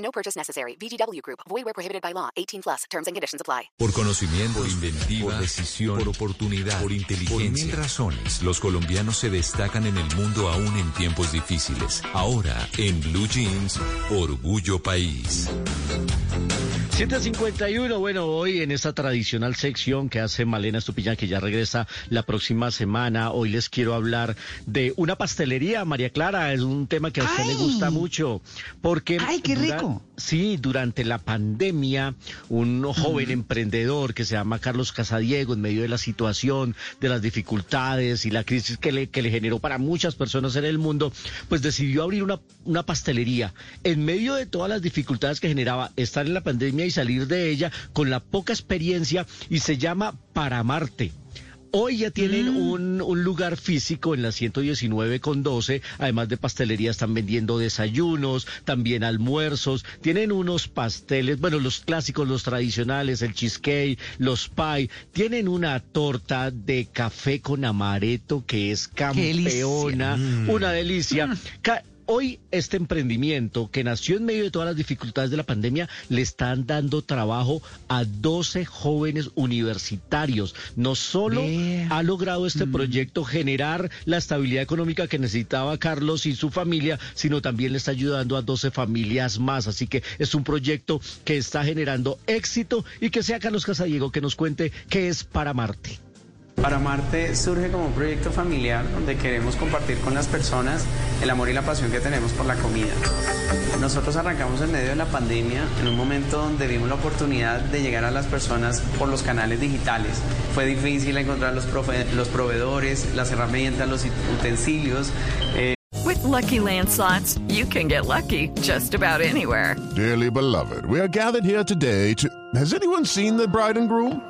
No purchase necessary. VGW Group. Void where prohibited by law. 18 plus. Terms and conditions apply. Por conocimiento, por inventiva, por decisión, por oportunidad, por inteligencia. Por mil razones, los colombianos se destacan en el mundo aún en tiempos difíciles. Ahora, en Blue Jeans, Orgullo País. 751, bueno, hoy en esta tradicional sección que hace Malena Estupiñán, que ya regresa la próxima semana, hoy les quiero hablar de una pastelería, María Clara, es un tema que a usted le gusta mucho, porque... ¡Ay, qué rico! sí, durante la pandemia, un joven emprendedor que se llama Carlos Casadiego, en medio de la situación, de las dificultades y la crisis que le, que le generó para muchas personas en el mundo, pues decidió abrir una, una pastelería, en medio de todas las dificultades que generaba estar en la pandemia y salir de ella con la poca experiencia y se llama Para Marte. Hoy ya tienen un, un, lugar físico en la 119 con 12, además de pastelería están vendiendo desayunos, también almuerzos, tienen unos pasteles, bueno, los clásicos, los tradicionales, el cheesecake, los pie, tienen una torta de café con amaretto que es campeona, una delicia. Hoy este emprendimiento que nació en medio de todas las dificultades de la pandemia le están dando trabajo a 12 jóvenes universitarios. No solo ha logrado este proyecto generar la estabilidad económica que necesitaba Carlos y su familia, sino también le está ayudando a 12 familias más. Así que es un proyecto que está generando éxito y que sea Carlos Casadiego que nos cuente qué es para Marte. Para Marte surge como un proyecto familiar donde queremos compartir con las personas el amor y la pasión que tenemos por la comida. Nosotros arrancamos en medio de la pandemia, en un momento donde vimos la oportunidad de llegar a las personas por los canales digitales. Fue difícil encontrar los, los proveedores, las herramientas, los utensilios. Eh. With lucky landslots, you can get lucky just about anywhere. Dearly beloved, we are gathered here today to. Has anyone seen the bride and groom?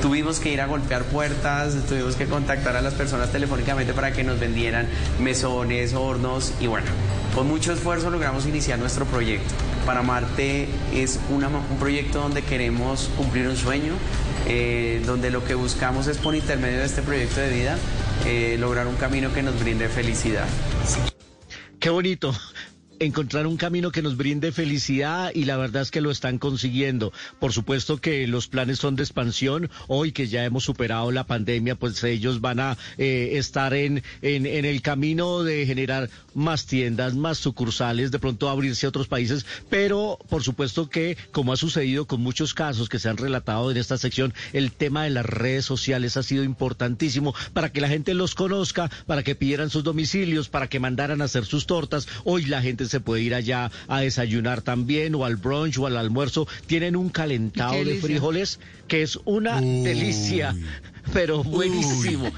tuvimos que ir a golpear puertas, tuvimos que contactar a las personas telefónicamente para que nos vendieran mesones, hornos y bueno, con mucho esfuerzo logramos iniciar nuestro proyecto. Para Marte es un proyecto donde queremos cumplir un sueño, eh, donde lo que buscamos es por intermedio de este proyecto de vida eh, lograr un camino que nos brinde felicidad. Qué bonito encontrar un camino que nos brinde felicidad y la verdad es que lo están consiguiendo. Por supuesto que los planes son de expansión. Hoy que ya hemos superado la pandemia, pues ellos van a eh, estar en, en, en, el camino de generar más tiendas, más sucursales, de pronto abrirse a otros países, pero por supuesto que, como ha sucedido con muchos casos que se han relatado en esta sección, el tema de las redes sociales ha sido importantísimo para que la gente los conozca, para que pidieran sus domicilios, para que mandaran a hacer sus tortas. Hoy la gente se puede ir allá a desayunar también o al brunch o al almuerzo. Tienen un calentado de frijoles que es una Uy. delicia, pero buenísimo.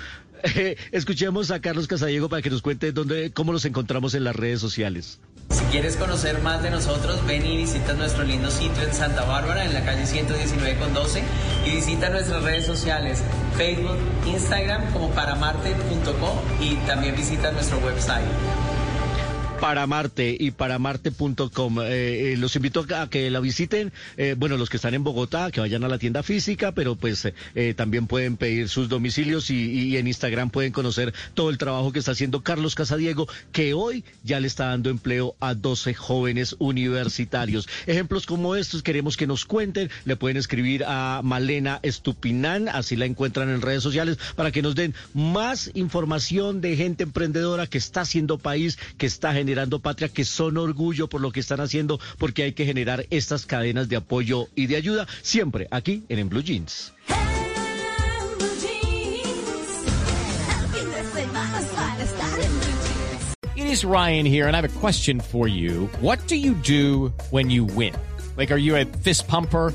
Eh, escuchemos a Carlos Casadiego para que nos cuente dónde, cómo nos encontramos en las redes sociales. Si quieres conocer más de nosotros, ven y visita nuestro lindo sitio en Santa Bárbara, en la calle 119 con 12, y visita nuestras redes sociales, Facebook, Instagram como paramarte.co y también visita nuestro website para Marte y para marte.com. Eh, eh, los invito a que la visiten. Eh, bueno, los que están en Bogotá, que vayan a la tienda física, pero pues también pueden pedir sus domicilios y, y, en Instagram pueden conocer todo el trabajo que está haciendo Carlos Casadiego, que hoy ya le está dando empleo a 12 jóvenes universitarios. Ejemplos como estos queremos que nos cuenten. Le pueden escribir a Malena Estupinán, así la encuentran en redes sociales, para que nos den más información de gente emprendedora que está haciendo país, que está generando generando patria, que son orgullo por lo que están haciendo, porque hay que generar estas cadenas de apoyo y de ayuda siempre aquí en, en Blue Jeans. It is Ryan here, and I have a question for you. What do you do when you win? Like, are you a fist pumper?